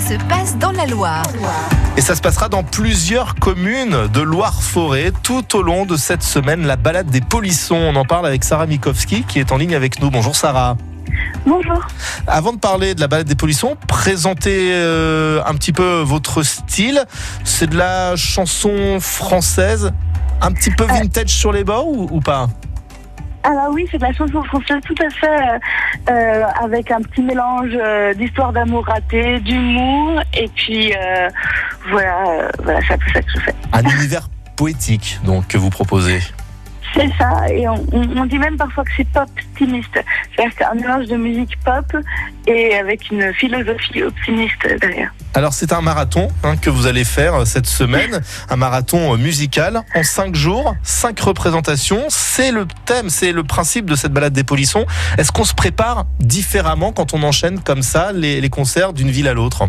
ça se passe dans la Loire. Et ça se passera dans plusieurs communes de Loire-Forêt tout au long de cette semaine, la balade des polissons. On en parle avec Sarah Mikowski qui est en ligne avec nous. Bonjour Sarah. Bonjour. Avant de parler de la balade des polissons, présentez euh, un petit peu votre style. C'est de la chanson française, un petit peu vintage sur les bords ou, ou pas? Alors oui, c'est de la chanson française tout à fait euh, euh, avec un petit mélange euh, d'histoire d'amour raté, d'humour et puis voilà, voilà, c'est un ça que je fais. Un univers poétique donc que vous proposez. C'est ça, et on, dit même parfois que c'est pop optimiste. C'est un mélange de musique pop et avec une philosophie optimiste derrière. Alors c'est un marathon hein, que vous allez faire euh, cette semaine, un marathon euh, musical en cinq jours, cinq représentations. C'est le thème, c'est le principe de cette balade des polissons. Est-ce qu'on se prépare différemment quand on enchaîne comme ça les concerts d'une ville à l'autre?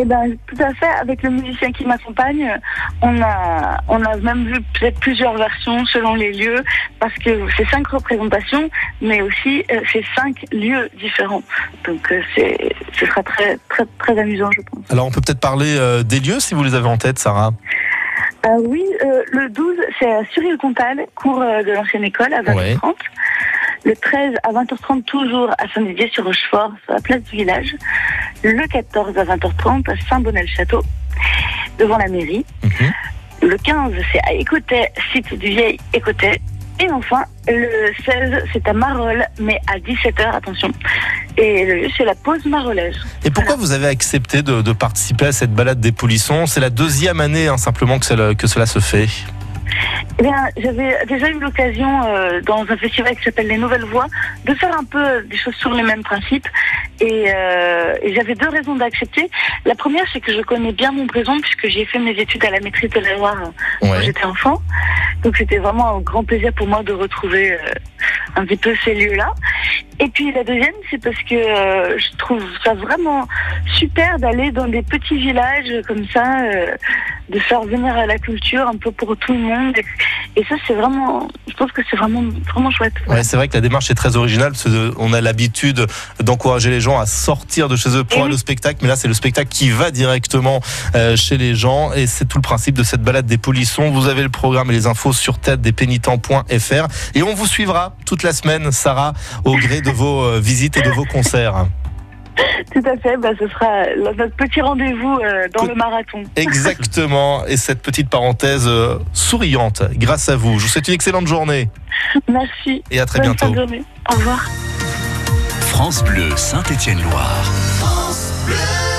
Eh ben, tout à fait. Avec le musicien qui m'accompagne, on a, on a même vu peut-être plusieurs versions selon les lieux, parce que c'est cinq représentations, mais aussi euh, c'est cinq lieux différents. Donc, euh, c'est, ce sera très, très, très amusant, je pense. Alors on peut peut-être parler euh, des lieux si vous les avez en tête, Sarah. Oui, le 12, c'est à Suril-Comtal, cours de l'ancienne école, à 20h30. Ouais. Le 13, à 20h30, toujours à Saint-Didier-sur-Rochefort, sur la place du village. Le 14, à 20h30, à Saint-Bonnet-le-Château, devant la mairie. Mhm. Le 15, c'est à Écoutay, site du vieil Écoutay. Et enfin, le 16, c'est à Marolles, mais à 17h, attention. Et le lieu, c'est la pause marolaise. Et pourquoi vous avez accepté de, de participer à cette balade des polissons? C'est la deuxième année hein, simplement que cela, que cela se fait. Eh bien, j'avais déjà eu l'occasion, euh, dans un festival qui s'appelle Les Nouvelles Voix, de faire un peu des choses sur les mêmes principes. Et, euh, et j'avais deux raisons d'accepter. La première, c'est que je connais bien mon présent, puisque j'ai fait mes études à la maîtrise de la Loire euh, quand j'étais enfant. Donc c'était vraiment un grand plaisir pour moi de retrouver euh, un petit peu ces lieux-là. Et puis la deuxième, c'est parce que euh, je trouve ça vraiment super d'aller dans des petits villages comme ça, euh, de faire venir à la culture un peu pour tout le monde. Et, et ça, c'est vraiment, je pense que c'est vraiment, vraiment chouette. Ouais, c'est vrai que la démarche est très originale parce qu'on a l'habitude d'encourager les gens à sortir de chez eux pour Eh aller oui. au spectacle, mais là c'est le spectacle qui va directement euh, chez les gens et c'est tout le principe de cette balade des polissons. Vous avez le programme et les infos sur tête des pénitents.fr et on vous suivra toute la semaine, Sarah, au gré de vos euh, visites et de vos concerts. Tout à fait, bah, ce sera notre petit rendez-vous euh, dans le marathon. Exactement, et cette petite parenthèse euh, souriante grâce à vous. Je vous souhaite une excellente journée Merci. et à très Bonne bientôt. journée. Au revoir. France Bleu Saint-Étienne-Loire. France Bleu.